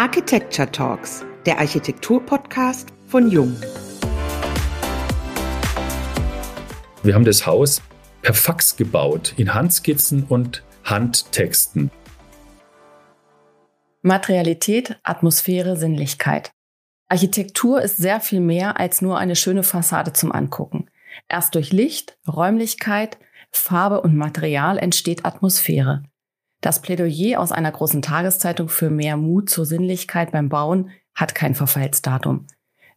Architecture Talks, der Architektur-Podcast von Jung. Wir haben das Haus per Fax gebaut, in Handskizzen und Handtexten. Materialität, Atmosphäre, Sinnlichkeit. Architektur ist sehr viel mehr als nur eine schöne Fassade zum Angucken. Erst durch Licht, Räumlichkeit, Farbe und Material entsteht Atmosphäre. Das Plädoyer aus einer großen Tageszeitung für mehr Mut zur Sinnlichkeit beim Bauen hat kein Verfallsdatum.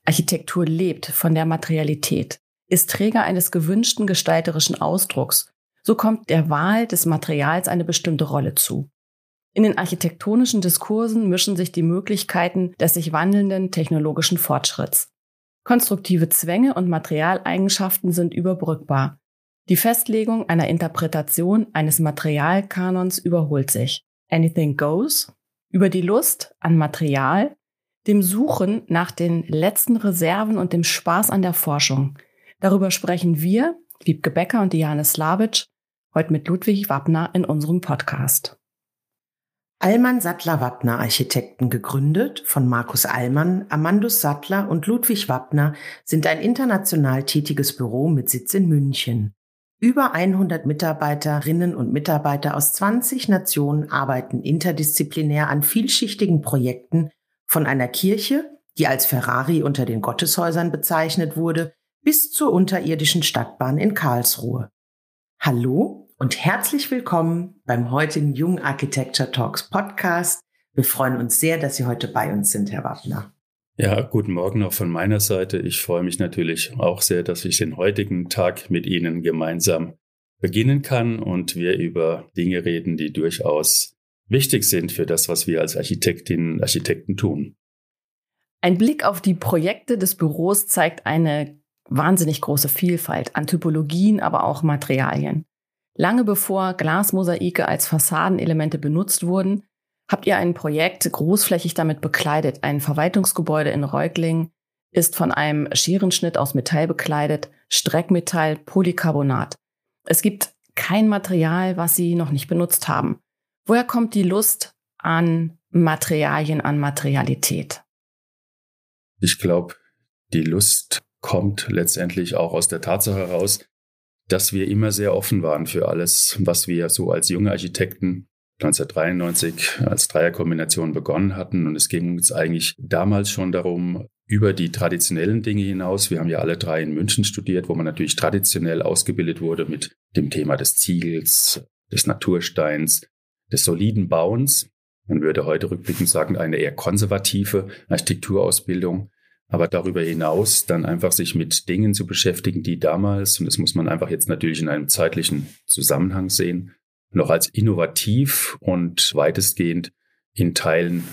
Architektur lebt von der Materialität, ist Träger eines gewünschten gestalterischen Ausdrucks. So kommt der Wahl des Materials eine bestimmte Rolle zu. In den architektonischen Diskursen mischen sich die Möglichkeiten des sich wandelnden technologischen Fortschritts. Konstruktive Zwänge und Materialeigenschaften sind überbrückbar. Die Festlegung einer Interpretation eines Materialkanons überholt sich. Anything goes über die Lust an Material, dem Suchen nach den letzten Reserven und dem Spaß an der Forschung. Darüber sprechen wir, Wiebke Becker und Diane Slavic, heute mit Ludwig Wappner in unserem Podcast. Allmann Sattler Wappner Architekten gegründet von Markus Allmann, Amandus Sattler und Ludwig Wappner sind ein international tätiges Büro mit Sitz in München. Über 100 Mitarbeiterinnen und Mitarbeiter aus 20 Nationen arbeiten interdisziplinär an vielschichtigen Projekten von einer Kirche, die als Ferrari unter den Gotteshäusern bezeichnet wurde, bis zur unterirdischen Stadtbahn in Karlsruhe. Hallo und herzlich willkommen beim heutigen Jung Architecture Talks Podcast. Wir freuen uns sehr, dass Sie heute bei uns sind, Herr Wappner. Ja, guten Morgen auch von meiner Seite. Ich freue mich natürlich auch sehr, dass ich den heutigen Tag mit Ihnen gemeinsam beginnen kann und wir über Dinge reden, die durchaus wichtig sind für das, was wir als Architektinnen und Architekten tun. Ein Blick auf die Projekte des Büros zeigt eine wahnsinnig große Vielfalt an Typologien, aber auch Materialien. Lange bevor Glasmosaike als Fassadenelemente benutzt wurden, habt ihr ein Projekt großflächig damit bekleidet. Ein Verwaltungsgebäude in Reugling ist von einem Scherenschnitt aus Metall bekleidet, Streckmetall, Polycarbonat. Es gibt kein Material, was sie noch nicht benutzt haben. Woher kommt die Lust an Materialien, an Materialität? Ich glaube, die Lust kommt letztendlich auch aus der Tatsache heraus, dass wir immer sehr offen waren für alles, was wir so als junge Architekten 1993 als Dreierkombination begonnen hatten. Und es ging uns eigentlich damals schon darum, über die traditionellen Dinge hinaus. Wir haben ja alle drei in München studiert, wo man natürlich traditionell ausgebildet wurde mit dem Thema des Ziegels, des Natursteins, des soliden Bauens. Man würde heute rückblickend sagen, eine eher konservative Architekturausbildung. Aber darüber hinaus dann einfach sich mit Dingen zu beschäftigen, die damals, und das muss man einfach jetzt natürlich in einem zeitlichen Zusammenhang sehen, noch als innovativ und weitestgehend in Teilen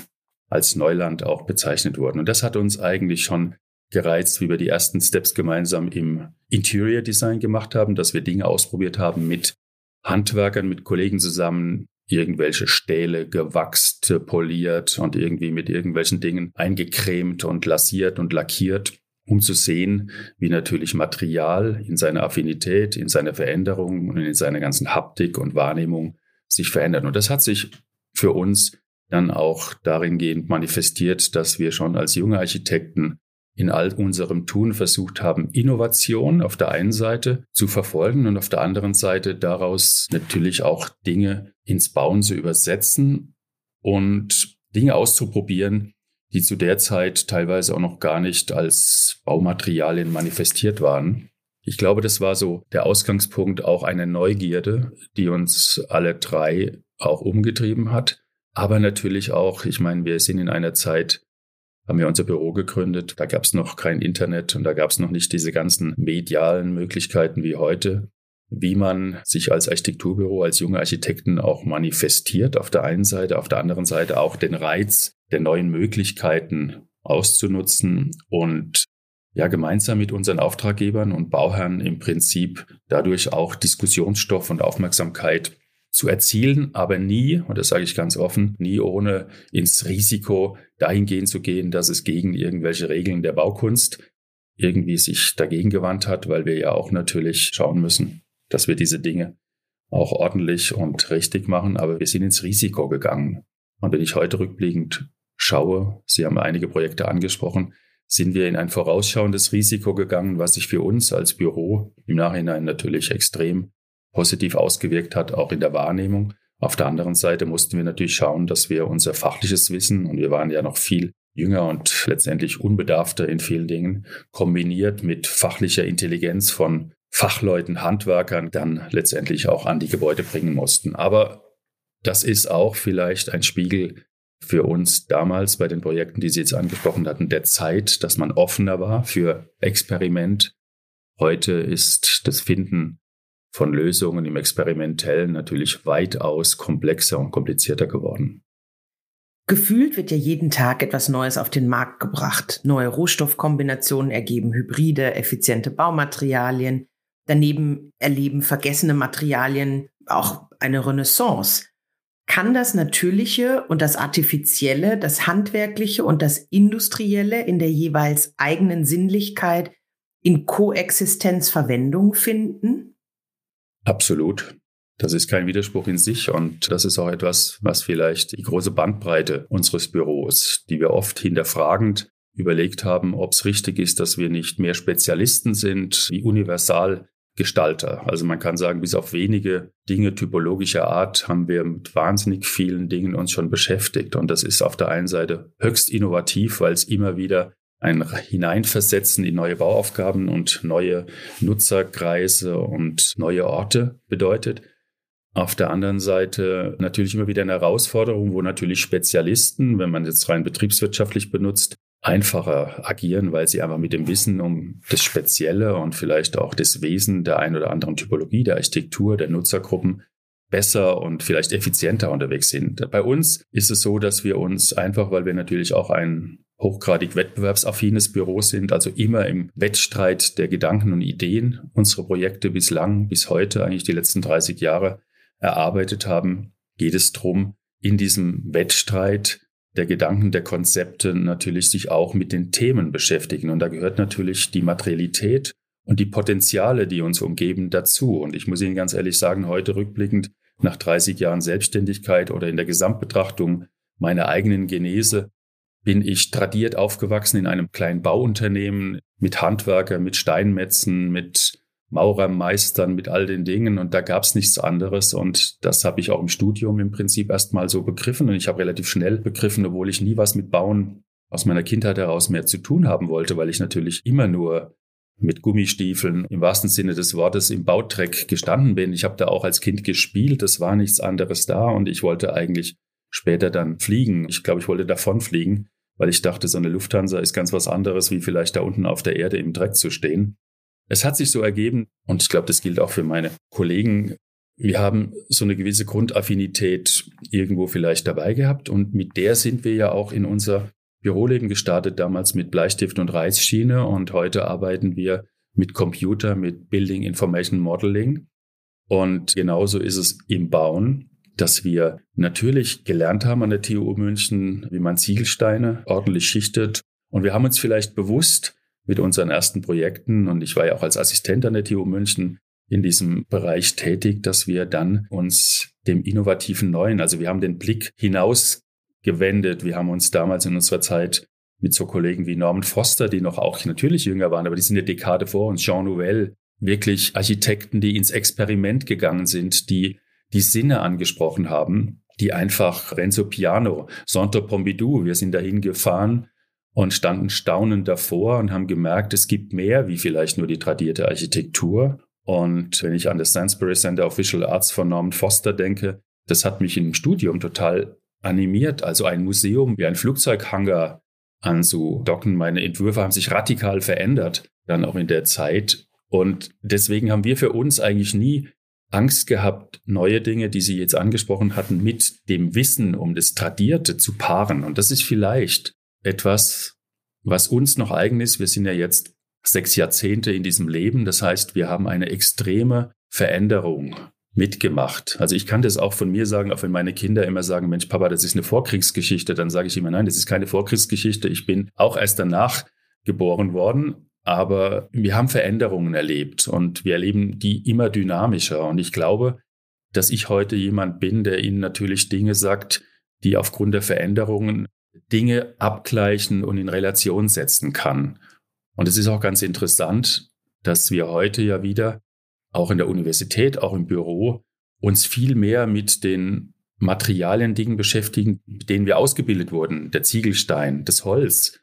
als Neuland auch bezeichnet wurden. Und das hat uns eigentlich schon gereizt, wie wir die ersten Steps gemeinsam im Interior Design gemacht haben, dass wir Dinge ausprobiert haben mit Handwerkern, mit Kollegen zusammen, irgendwelche Stähle gewachst, poliert und irgendwie mit irgendwelchen Dingen eingecremt und lasiert und lackiert um zu sehen, wie natürlich Material in seiner Affinität, in seiner Veränderung und in seiner ganzen Haptik und Wahrnehmung sich verändert. Und das hat sich für uns dann auch darin gehend manifestiert, dass wir schon als junge Architekten in all unserem Tun versucht haben, Innovation auf der einen Seite zu verfolgen und auf der anderen Seite daraus natürlich auch Dinge ins Bauen zu übersetzen und Dinge auszuprobieren, die zu der Zeit teilweise auch noch gar nicht als Baumaterialien manifestiert waren. Ich glaube, das war so der Ausgangspunkt auch einer Neugierde, die uns alle drei auch umgetrieben hat. Aber natürlich auch, ich meine, wir sind in einer Zeit, haben wir unser Büro gegründet, da gab es noch kein Internet und da gab es noch nicht diese ganzen medialen Möglichkeiten wie heute, wie man sich als Architekturbüro, als junge Architekten auch manifestiert auf der einen Seite, auf der anderen Seite auch den Reiz der neuen Möglichkeiten auszunutzen und ja gemeinsam mit unseren Auftraggebern und Bauherren im Prinzip dadurch auch Diskussionsstoff und Aufmerksamkeit zu erzielen, aber nie, und das sage ich ganz offen, nie ohne ins Risiko dahingehend zu gehen, dass es gegen irgendwelche Regeln der Baukunst irgendwie sich dagegen gewandt hat, weil wir ja auch natürlich schauen müssen, dass wir diese Dinge auch ordentlich und richtig machen, aber wir sind ins Risiko gegangen. Und wenn ich heute rückblickend schaue, Sie haben einige Projekte angesprochen, sind wir in ein vorausschauendes Risiko gegangen, was sich für uns als Büro im Nachhinein natürlich extrem positiv ausgewirkt hat, auch in der Wahrnehmung. Auf der anderen Seite mussten wir natürlich schauen, dass wir unser fachliches Wissen, und wir waren ja noch viel jünger und letztendlich unbedarfter in vielen Dingen, kombiniert mit fachlicher Intelligenz von Fachleuten, Handwerkern, dann letztendlich auch an die Gebäude bringen mussten. Aber das ist auch vielleicht ein Spiegel für uns damals bei den Projekten, die Sie jetzt angesprochen hatten, der Zeit, dass man offener war für Experiment. Heute ist das Finden von Lösungen im Experimentellen natürlich weitaus komplexer und komplizierter geworden. Gefühlt wird ja jeden Tag etwas Neues auf den Markt gebracht. Neue Rohstoffkombinationen ergeben Hybride, effiziente Baumaterialien. Daneben erleben vergessene Materialien auch eine Renaissance. Kann das Natürliche und das Artifizielle, das Handwerkliche und das Industrielle in der jeweils eigenen Sinnlichkeit in Koexistenz Verwendung finden? Absolut. Das ist kein Widerspruch in sich und das ist auch etwas, was vielleicht die große Bandbreite unseres Büros, die wir oft hinterfragend überlegt haben, ob es richtig ist, dass wir nicht mehr Spezialisten sind, wie Universalgestalter. Also man kann sagen, bis auf wenige Dinge typologischer Art haben wir mit wahnsinnig vielen Dingen uns schon beschäftigt. Und das ist auf der einen Seite höchst innovativ, weil es immer wieder ein Hineinversetzen in neue Bauaufgaben und neue Nutzerkreise und neue Orte bedeutet. Auf der anderen Seite natürlich immer wieder eine Herausforderung, wo natürlich Spezialisten, wenn man jetzt rein betriebswirtschaftlich benutzt, einfacher agieren, weil sie einfach mit dem Wissen um das Spezielle und vielleicht auch das Wesen der ein oder anderen Typologie, der Architektur, der Nutzergruppen besser und vielleicht effizienter unterwegs sind. Bei uns ist es so, dass wir uns einfach, weil wir natürlich auch ein hochgradig wettbewerbsaffines Büro sind, also immer im Wettstreit der Gedanken und Ideen unsere Projekte bislang, bis heute, eigentlich die letzten 30 Jahre erarbeitet haben, geht es darum, in diesem Wettstreit der Gedanken, der Konzepte natürlich sich auch mit den Themen beschäftigen. Und da gehört natürlich die Materialität und die Potenziale, die uns umgeben, dazu. Und ich muss Ihnen ganz ehrlich sagen, heute rückblickend nach 30 Jahren Selbstständigkeit oder in der Gesamtbetrachtung meiner eigenen Genese, bin ich tradiert aufgewachsen in einem kleinen Bauunternehmen mit Handwerker, mit Steinmetzen, mit Maurermeistern, mit all den Dingen und da gab es nichts anderes und das habe ich auch im Studium im Prinzip erstmal so begriffen und ich habe relativ schnell begriffen, obwohl ich nie was mit Bauen aus meiner Kindheit heraus mehr zu tun haben wollte, weil ich natürlich immer nur mit Gummistiefeln im wahrsten Sinne des Wortes im Bautreck gestanden bin. Ich habe da auch als Kind gespielt, es war nichts anderes da und ich wollte eigentlich später dann fliegen. Ich glaube, ich wollte davon fliegen, weil ich dachte, so eine Lufthansa ist ganz was anderes, wie vielleicht da unten auf der Erde im Dreck zu stehen. Es hat sich so ergeben, und ich glaube, das gilt auch für meine Kollegen, wir haben so eine gewisse Grundaffinität irgendwo vielleicht dabei gehabt und mit der sind wir ja auch in unser Büroleben gestartet, damals mit Bleistift und Reißschiene und heute arbeiten wir mit Computer, mit Building Information Modeling. Und genauso ist es im Bauen dass wir natürlich gelernt haben an der TU München, wie man Ziegelsteine ordentlich schichtet. Und wir haben uns vielleicht bewusst mit unseren ersten Projekten, und ich war ja auch als Assistent an der TU München in diesem Bereich tätig, dass wir dann uns dem innovativen Neuen, also wir haben den Blick hinaus gewendet. Wir haben uns damals in unserer Zeit mit so Kollegen wie Norman Foster, die noch auch natürlich jünger waren, aber die sind eine Dekade vor uns, Jean Nouvel, wirklich Architekten, die ins Experiment gegangen sind, die die Sinne angesprochen haben, die einfach Renzo Piano, Santo Pompidou, wir sind dahin gefahren und standen staunend davor und haben gemerkt, es gibt mehr wie vielleicht nur die tradierte Architektur. Und wenn ich an das Sainsbury Center of Visual Arts von Norman Foster denke, das hat mich im Studium total animiert, also ein Museum wie ein Flugzeughangar anzudocken. Meine Entwürfe haben sich radikal verändert, dann auch in der Zeit. Und deswegen haben wir für uns eigentlich nie Angst gehabt, neue Dinge, die Sie jetzt angesprochen hatten, mit dem Wissen um das Tradierte zu paaren. Und das ist vielleicht etwas, was uns noch eigen ist. Wir sind ja jetzt sechs Jahrzehnte in diesem Leben. Das heißt, wir haben eine extreme Veränderung mitgemacht. Also ich kann das auch von mir sagen, auch wenn meine Kinder immer sagen, Mensch, Papa, das ist eine Vorkriegsgeschichte, dann sage ich immer, nein, das ist keine Vorkriegsgeschichte. Ich bin auch erst danach geboren worden. Aber wir haben Veränderungen erlebt und wir erleben die immer dynamischer. Und ich glaube, dass ich heute jemand bin, der Ihnen natürlich Dinge sagt, die aufgrund der Veränderungen Dinge abgleichen und in Relation setzen kann. Und es ist auch ganz interessant, dass wir heute ja wieder, auch in der Universität, auch im Büro, uns viel mehr mit den Materialien, Dingen beschäftigen, mit denen wir ausgebildet wurden. Der Ziegelstein, das Holz.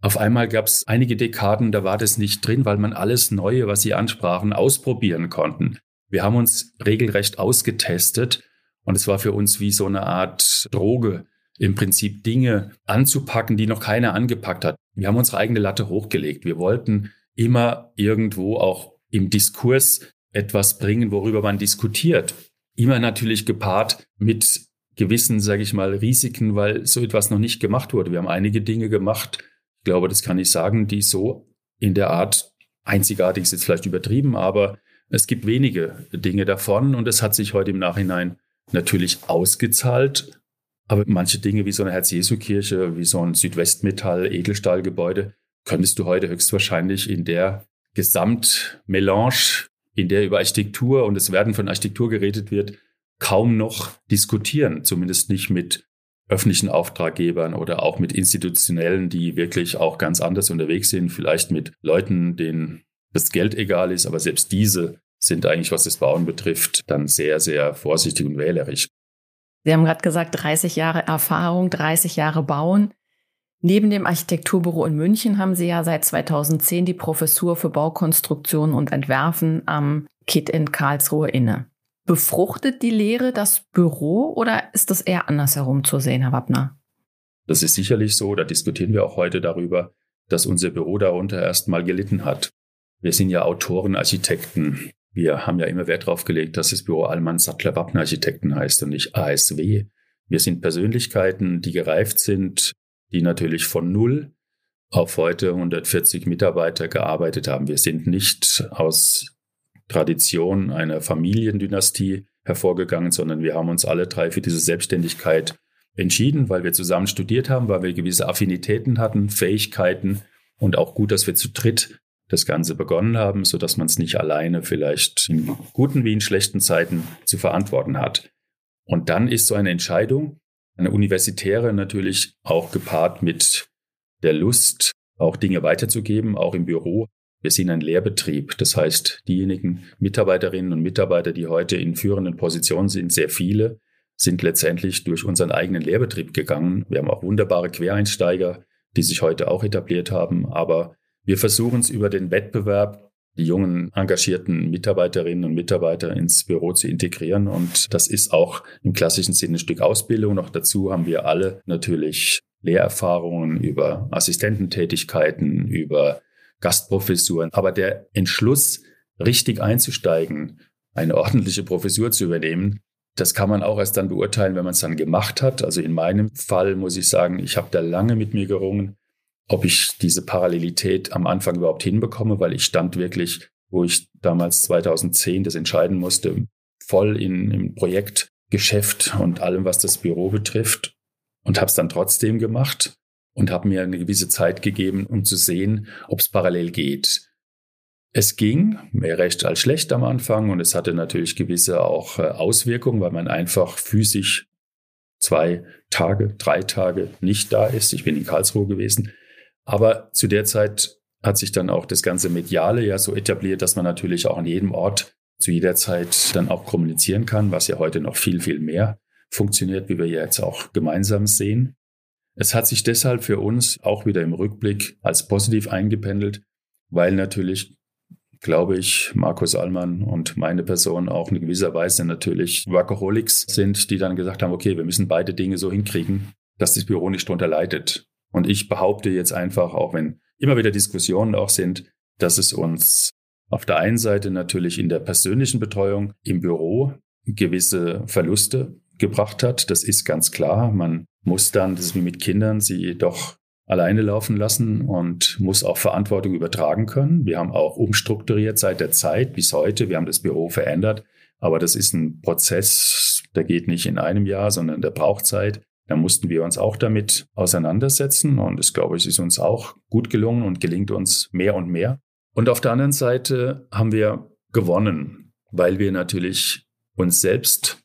Auf einmal gab es einige Dekaden, da war das nicht drin, weil man alles Neue, was Sie ansprachen, ausprobieren konnten. Wir haben uns regelrecht ausgetestet und es war für uns wie so eine Art Droge, im Prinzip Dinge anzupacken, die noch keiner angepackt hat. Wir haben unsere eigene Latte hochgelegt. Wir wollten immer irgendwo auch im Diskurs etwas bringen, worüber man diskutiert. Immer natürlich gepaart mit gewissen, sage ich mal, Risiken, weil so etwas noch nicht gemacht wurde. Wir haben einige Dinge gemacht, ich glaube, das kann ich sagen, die so in der Art einzigartig ist jetzt vielleicht übertrieben, aber es gibt wenige Dinge davon und es hat sich heute im Nachhinein natürlich ausgezahlt. Aber manche Dinge wie so eine Herz-Jesu-Kirche, wie so ein Südwestmetall-Edelstahlgebäude, könntest du heute höchstwahrscheinlich in der Gesamtmelange, in der über Architektur und das Werden von Architektur geredet wird, kaum noch diskutieren. Zumindest nicht mit öffentlichen Auftraggebern oder auch mit institutionellen, die wirklich auch ganz anders unterwegs sind, vielleicht mit Leuten, denen das Geld egal ist, aber selbst diese sind eigentlich, was das Bauen betrifft, dann sehr, sehr vorsichtig und wählerisch. Sie haben gerade gesagt, 30 Jahre Erfahrung, 30 Jahre Bauen. Neben dem Architekturbüro in München haben Sie ja seit 2010 die Professur für Baukonstruktion und Entwerfen am KIT in Karlsruhe inne. Befruchtet die Lehre das Büro oder ist das eher andersherum zu sehen, Herr Wappner? Das ist sicherlich so, da diskutieren wir auch heute darüber, dass unser Büro darunter erstmal gelitten hat. Wir sind ja Autoren, Architekten. Wir haben ja immer Wert darauf gelegt, dass das Büro Allmann Sattler Wappner Architekten heißt und nicht ASW. Wir sind Persönlichkeiten, die gereift sind, die natürlich von null auf heute 140 Mitarbeiter gearbeitet haben. Wir sind nicht aus Tradition einer Familiendynastie hervorgegangen, sondern wir haben uns alle drei für diese Selbstständigkeit entschieden, weil wir zusammen studiert haben, weil wir gewisse Affinitäten hatten, Fähigkeiten und auch gut, dass wir zu dritt das Ganze begonnen haben, so dass man es nicht alleine vielleicht in guten wie in schlechten Zeiten zu verantworten hat. Und dann ist so eine Entscheidung, eine universitäre natürlich auch gepaart mit der Lust, auch Dinge weiterzugeben, auch im Büro. Wir sind ein Lehrbetrieb. Das heißt, diejenigen Mitarbeiterinnen und Mitarbeiter, die heute in führenden Positionen sind, sehr viele, sind letztendlich durch unseren eigenen Lehrbetrieb gegangen. Wir haben auch wunderbare Quereinsteiger, die sich heute auch etabliert haben. Aber wir versuchen es über den Wettbewerb, die jungen engagierten Mitarbeiterinnen und Mitarbeiter ins Büro zu integrieren. Und das ist auch im klassischen Sinne ein Stück Ausbildung. Noch dazu haben wir alle natürlich Lehrerfahrungen über Assistententätigkeiten, über Gastprofessuren. Aber der Entschluss, richtig einzusteigen, eine ordentliche Professur zu übernehmen, das kann man auch erst dann beurteilen, wenn man es dann gemacht hat. Also in meinem Fall muss ich sagen, ich habe da lange mit mir gerungen ob ich diese Parallelität am Anfang überhaupt hinbekomme, weil ich stand wirklich, wo ich damals 2010 das entscheiden musste, voll in, im Projektgeschäft und allem, was das Büro betrifft und habe es dann trotzdem gemacht und habe mir eine gewisse Zeit gegeben, um zu sehen, ob es parallel geht. Es ging, mehr recht als schlecht am Anfang und es hatte natürlich gewisse auch äh, Auswirkungen, weil man einfach physisch zwei Tage, drei Tage nicht da ist. Ich bin in Karlsruhe gewesen. Aber zu der Zeit hat sich dann auch das ganze Mediale ja so etabliert, dass man natürlich auch an jedem Ort zu jeder Zeit dann auch kommunizieren kann, was ja heute noch viel, viel mehr funktioniert, wie wir jetzt auch gemeinsam sehen. Es hat sich deshalb für uns auch wieder im Rückblick als positiv eingependelt, weil natürlich, glaube ich, Markus Allmann und meine Person auch in gewisser Weise natürlich Workaholics sind, die dann gesagt haben, okay, wir müssen beide Dinge so hinkriegen, dass das Büro nicht drunter leidet. Und ich behaupte jetzt einfach, auch wenn immer wieder Diskussionen auch sind, dass es uns auf der einen Seite natürlich in der persönlichen Betreuung im Büro gewisse Verluste gebracht hat. Das ist ganz klar. Man muss dann, das ist wie mit Kindern, sie doch alleine laufen lassen und muss auch Verantwortung übertragen können. Wir haben auch umstrukturiert seit der Zeit bis heute. Wir haben das Büro verändert. Aber das ist ein Prozess, der geht nicht in einem Jahr, sondern der braucht Zeit. Da mussten wir uns auch damit auseinandersetzen und es glaube ich ist uns auch gut gelungen und gelingt uns mehr und mehr. Und auf der anderen Seite haben wir gewonnen, weil wir natürlich uns selbst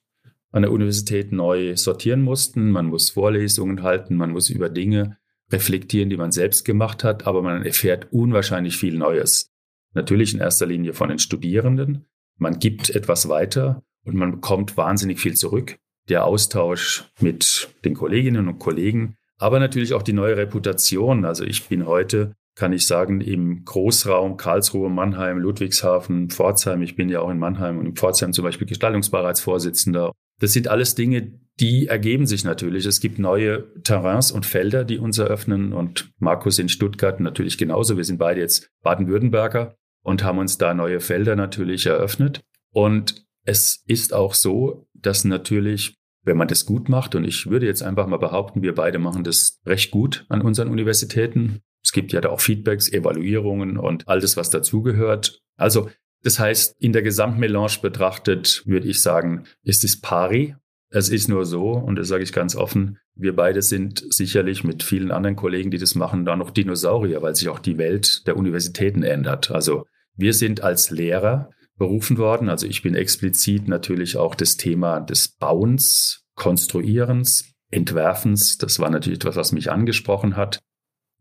an der Universität neu sortieren mussten. Man muss Vorlesungen halten, man muss über Dinge reflektieren, die man selbst gemacht hat, aber man erfährt unwahrscheinlich viel Neues. Natürlich in erster Linie von den Studierenden. Man gibt etwas weiter und man bekommt wahnsinnig viel zurück. Der Austausch mit den Kolleginnen und Kollegen, aber natürlich auch die neue Reputation. Also ich bin heute, kann ich sagen, im Großraum Karlsruhe, Mannheim, Ludwigshafen, Pforzheim. Ich bin ja auch in Mannheim und in Pforzheim zum Beispiel Gestaltungsbeiratsvorsitzender. Das sind alles Dinge, die ergeben sich natürlich. Es gibt neue Terrains und Felder, die uns eröffnen. Und Markus in Stuttgart natürlich genauso. Wir sind beide jetzt Baden-Württemberger und haben uns da neue Felder natürlich eröffnet. Und es ist auch so, dass natürlich, wenn man das gut macht, und ich würde jetzt einfach mal behaupten, wir beide machen das recht gut an unseren Universitäten. Es gibt ja da auch Feedbacks, Evaluierungen und all das, was dazugehört. Also das heißt, in der Gesamtmelange betrachtet, würde ich sagen, ist es pari. Es ist nur so, und das sage ich ganz offen, wir beide sind sicherlich mit vielen anderen Kollegen, die das machen, da noch Dinosaurier, weil sich auch die Welt der Universitäten ändert. Also wir sind als Lehrer berufen worden. Also ich bin explizit natürlich auch das Thema des Bauens, Konstruierens, Entwerfens. Das war natürlich etwas, was mich angesprochen hat.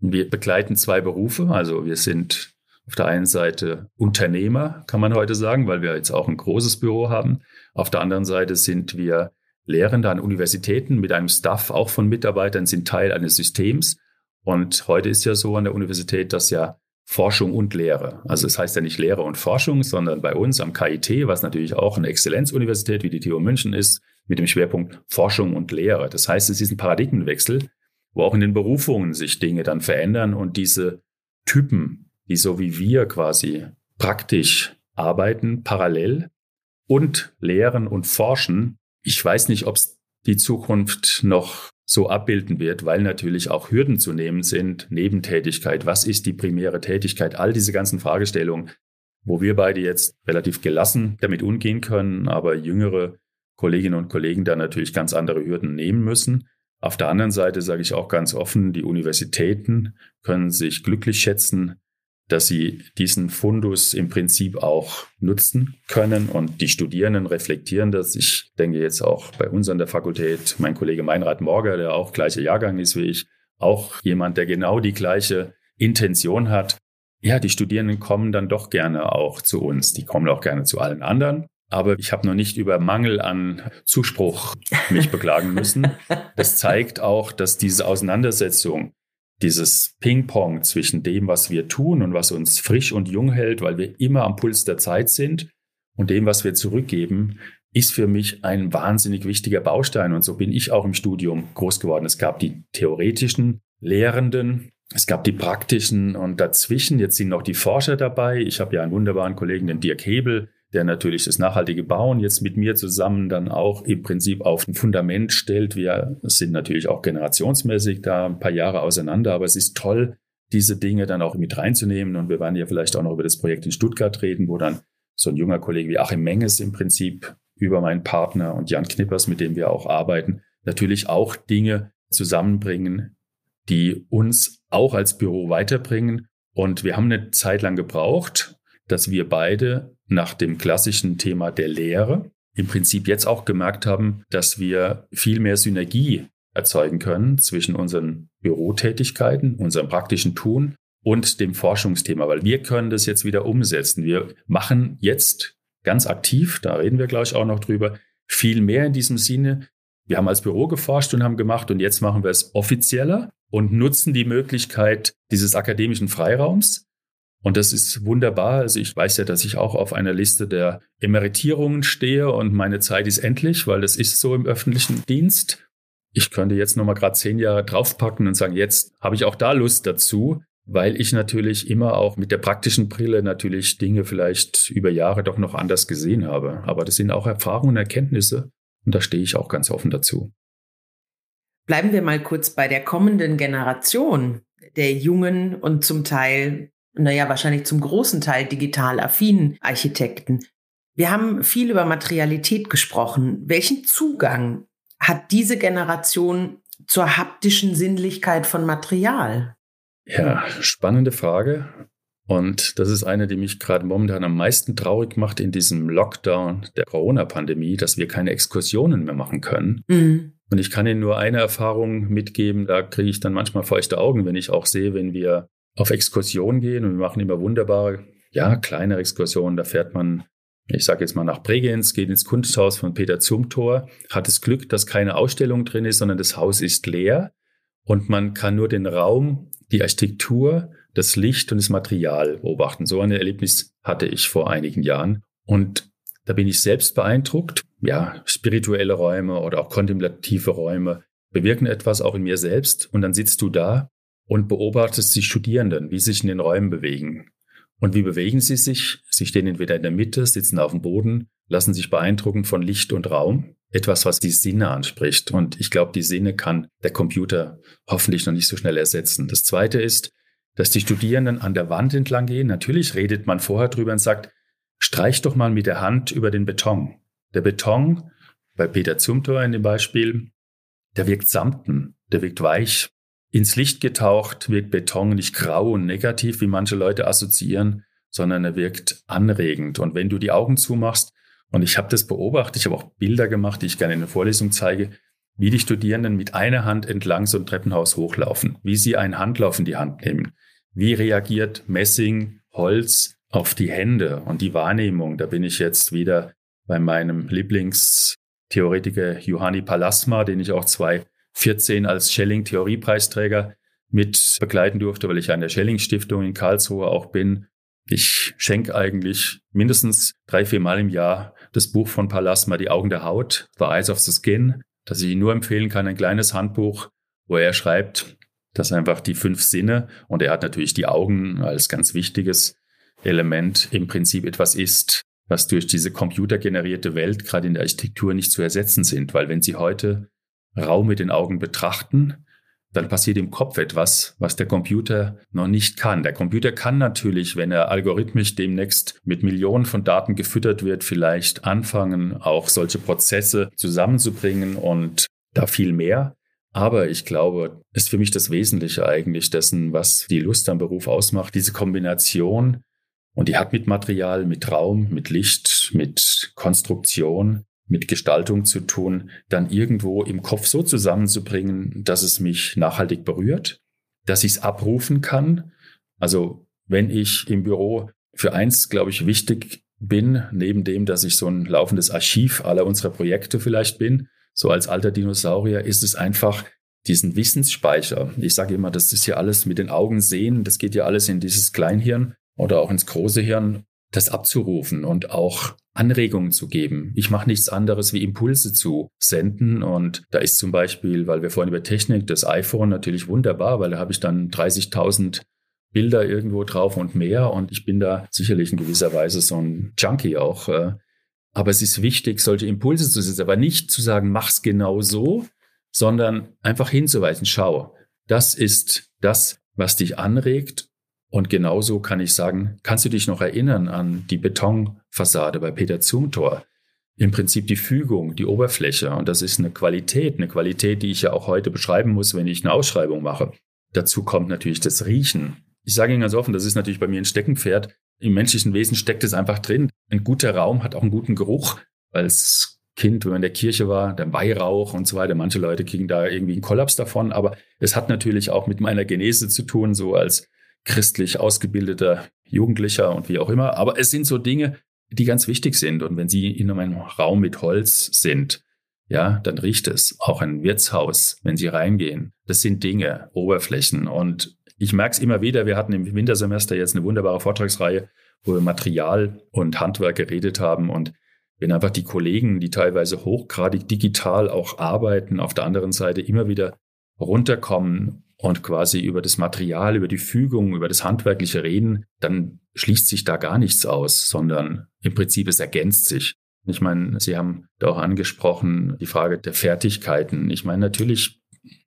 Wir begleiten zwei Berufe. Also wir sind auf der einen Seite Unternehmer, kann man heute sagen, weil wir jetzt auch ein großes Büro haben. Auf der anderen Seite sind wir Lehrende an Universitäten mit einem Staff auch von Mitarbeitern, sind Teil eines Systems. Und heute ist ja so an der Universität, dass ja Forschung und Lehre. Also es heißt ja nicht Lehre und Forschung, sondern bei uns am KIT, was natürlich auch eine Exzellenzuniversität wie die TU München ist, mit dem Schwerpunkt Forschung und Lehre. Das heißt, es ist ein Paradigmenwechsel, wo auch in den Berufungen sich Dinge dann verändern und diese Typen die so wie wir quasi praktisch arbeiten, parallel und lehren und forschen. Ich weiß nicht, ob es die Zukunft noch so abbilden wird, weil natürlich auch Hürden zu nehmen sind, Nebentätigkeit, was ist die primäre Tätigkeit, all diese ganzen Fragestellungen, wo wir beide jetzt relativ gelassen damit umgehen können, aber jüngere Kolleginnen und Kollegen da natürlich ganz andere Hürden nehmen müssen. Auf der anderen Seite sage ich auch ganz offen, die Universitäten können sich glücklich schätzen, dass sie diesen Fundus im Prinzip auch nutzen können und die Studierenden reflektieren das. Ich denke jetzt auch bei uns an der Fakultät, mein Kollege Meinrad Morger, der auch gleicher Jahrgang ist wie ich, auch jemand, der genau die gleiche Intention hat. Ja, die Studierenden kommen dann doch gerne auch zu uns. Die kommen auch gerne zu allen anderen. Aber ich habe noch nicht über Mangel an Zuspruch mich beklagen müssen. Das zeigt auch, dass diese Auseinandersetzung dieses Ping-Pong zwischen dem, was wir tun und was uns frisch und jung hält, weil wir immer am Puls der Zeit sind und dem, was wir zurückgeben, ist für mich ein wahnsinnig wichtiger Baustein. Und so bin ich auch im Studium groß geworden. Es gab die theoretischen Lehrenden, es gab die praktischen und dazwischen, jetzt sind noch die Forscher dabei. Ich habe ja einen wunderbaren Kollegen, den Dirk Hebel, der natürlich das nachhaltige Bauen jetzt mit mir zusammen dann auch im Prinzip auf ein Fundament stellt. Wir sind natürlich auch generationsmäßig da ein paar Jahre auseinander, aber es ist toll, diese Dinge dann auch mit reinzunehmen. Und wir werden ja vielleicht auch noch über das Projekt in Stuttgart reden, wo dann so ein junger Kollege wie Achim Menges im Prinzip über meinen Partner und Jan Knippers, mit dem wir auch arbeiten, natürlich auch Dinge zusammenbringen, die uns auch als Büro weiterbringen. Und wir haben eine Zeit lang gebraucht, dass wir beide nach dem klassischen Thema der Lehre im Prinzip jetzt auch gemerkt haben, dass wir viel mehr Synergie erzeugen können zwischen unseren Bürotätigkeiten, unserem praktischen Tun und dem Forschungsthema, weil wir können das jetzt wieder umsetzen. Wir machen jetzt ganz aktiv, da reden wir gleich auch noch drüber, viel mehr in diesem Sinne. Wir haben als Büro geforscht und haben gemacht und jetzt machen wir es offizieller und nutzen die Möglichkeit dieses akademischen Freiraums und das ist wunderbar. Also ich weiß ja, dass ich auch auf einer Liste der Emeritierungen stehe und meine Zeit ist endlich, weil das ist so im öffentlichen Dienst. Ich könnte jetzt nochmal gerade zehn Jahre draufpacken und sagen, jetzt habe ich auch da Lust dazu, weil ich natürlich immer auch mit der praktischen Brille natürlich Dinge vielleicht über Jahre doch noch anders gesehen habe. Aber das sind auch Erfahrungen und Erkenntnisse und da stehe ich auch ganz offen dazu. Bleiben wir mal kurz bei der kommenden Generation der jungen und zum Teil naja, wahrscheinlich zum großen Teil digital affinen Architekten. Wir haben viel über Materialität gesprochen. Welchen Zugang hat diese Generation zur haptischen Sinnlichkeit von Material? Ja, spannende Frage. Und das ist eine, die mich gerade momentan am meisten traurig macht in diesem Lockdown der Corona-Pandemie, dass wir keine Exkursionen mehr machen können. Mhm. Und ich kann Ihnen nur eine Erfahrung mitgeben, da kriege ich dann manchmal feuchte Augen, wenn ich auch sehe, wenn wir auf Exkursionen gehen und wir machen immer wunderbare, ja, kleine Exkursionen. Da fährt man, ich sage jetzt mal nach Bregenz, geht ins Kunsthaus von Peter Zumthor, hat das Glück, dass keine Ausstellung drin ist, sondern das Haus ist leer und man kann nur den Raum, die Architektur, das Licht und das Material beobachten. So ein Erlebnis hatte ich vor einigen Jahren. Und da bin ich selbst beeindruckt. Ja, spirituelle Räume oder auch kontemplative Räume bewirken etwas auch in mir selbst. Und dann sitzt du da und beobachtest die Studierenden, wie sie sich in den Räumen bewegen. Und wie bewegen sie sich? Sie stehen entweder in der Mitte, sitzen auf dem Boden, lassen sich beeindrucken von Licht und Raum. Etwas, was die Sinne anspricht. Und ich glaube, die Sinne kann der Computer hoffentlich noch nicht so schnell ersetzen. Das zweite ist, dass die Studierenden an der Wand entlang gehen. Natürlich redet man vorher drüber und sagt, streich doch mal mit der Hand über den Beton. Der Beton, bei Peter Zumthor in dem Beispiel, der wirkt samten, der wirkt weich. Ins Licht getaucht wirkt Beton nicht grau und negativ, wie manche Leute assoziieren, sondern er wirkt anregend. Und wenn du die Augen zumachst, und ich habe das beobachtet, ich habe auch Bilder gemacht, die ich gerne in der Vorlesung zeige, wie die Studierenden mit einer Hand entlang so ein Treppenhaus hochlaufen, wie sie einen Handlauf in die Hand nehmen, wie reagiert Messing, Holz auf die Hände und die Wahrnehmung? Da bin ich jetzt wieder bei meinem Lieblingstheoretiker Johanni Palasma, den ich auch 2014 als Schelling-Theoriepreisträger mit begleiten durfte, weil ich an der Schelling-Stiftung in Karlsruhe auch bin. Ich schenke eigentlich mindestens drei, vier Mal im Jahr das Buch von Palasma, Die Augen der Haut, The Eyes of the Skin, das ich Ihnen nur empfehlen kann, ein kleines Handbuch, wo er schreibt, dass einfach die fünf Sinne und er hat natürlich die Augen als ganz wichtiges Element im Prinzip etwas ist, was durch diese computergenerierte Welt gerade in der Architektur nicht zu ersetzen sind, weil wenn Sie heute Raum mit den Augen betrachten, dann passiert im Kopf etwas, was der Computer noch nicht kann. Der Computer kann natürlich, wenn er algorithmisch demnächst mit Millionen von Daten gefüttert wird, vielleicht anfangen, auch solche Prozesse zusammenzubringen und da viel mehr. Aber ich glaube, ist für mich das Wesentliche eigentlich dessen, was die Lust am Beruf ausmacht, diese Kombination. Und die hat mit Material, mit Raum, mit Licht, mit Konstruktion, mit Gestaltung zu tun, dann irgendwo im Kopf so zusammenzubringen, dass es mich nachhaltig berührt, dass ich es abrufen kann. Also wenn ich im Büro für eins, glaube ich, wichtig bin, neben dem, dass ich so ein laufendes Archiv aller unserer Projekte vielleicht bin, so als alter Dinosaurier ist es einfach diesen Wissensspeicher. Ich sage immer, das ist ja alles mit den Augen sehen, das geht ja alles in dieses Kleinhirn oder auch ins große Hirn, das abzurufen und auch Anregungen zu geben. Ich mache nichts anderes wie Impulse zu senden und da ist zum Beispiel, weil wir vorhin über Technik, das iPhone natürlich wunderbar, weil da habe ich dann 30.000 Bilder irgendwo drauf und mehr und ich bin da sicherlich in gewisser Weise so ein Junkie auch. Äh, aber es ist wichtig, solche Impulse zu setzen, aber nicht zu sagen, mach's genau so, sondern einfach hinzuweisen, schau, das ist das, was dich anregt. Und genauso kann ich sagen, kannst du dich noch erinnern an die Betonfassade bei Peter Zumthor? Im Prinzip die Fügung, die Oberfläche. Und das ist eine Qualität, eine Qualität, die ich ja auch heute beschreiben muss, wenn ich eine Ausschreibung mache. Dazu kommt natürlich das Riechen. Ich sage Ihnen ganz offen, das ist natürlich bei mir ein Steckenpferd. Im menschlichen Wesen steckt es einfach drin. Ein guter Raum hat auch einen guten Geruch. Als Kind, wenn man in der Kirche war, der Weihrauch und so weiter. Manche Leute kriegen da irgendwie einen Kollaps davon. Aber es hat natürlich auch mit meiner Genese zu tun, so als christlich ausgebildeter Jugendlicher und wie auch immer. Aber es sind so Dinge, die ganz wichtig sind. Und wenn Sie in einem Raum mit Holz sind, ja, dann riecht es. Auch ein Wirtshaus, wenn Sie reingehen. Das sind Dinge, Oberflächen. Und ich merke es immer wieder, wir hatten im Wintersemester jetzt eine wunderbare Vortragsreihe, wo wir Material und Handwerk geredet haben und wenn einfach die Kollegen, die teilweise hochgradig digital auch arbeiten, auf der anderen Seite immer wieder runterkommen und quasi über das Material, über die Fügung, über das Handwerkliche reden, dann schließt sich da gar nichts aus, sondern im Prinzip es ergänzt sich. Ich meine, Sie haben da auch angesprochen, die Frage der Fertigkeiten. Ich meine, natürlich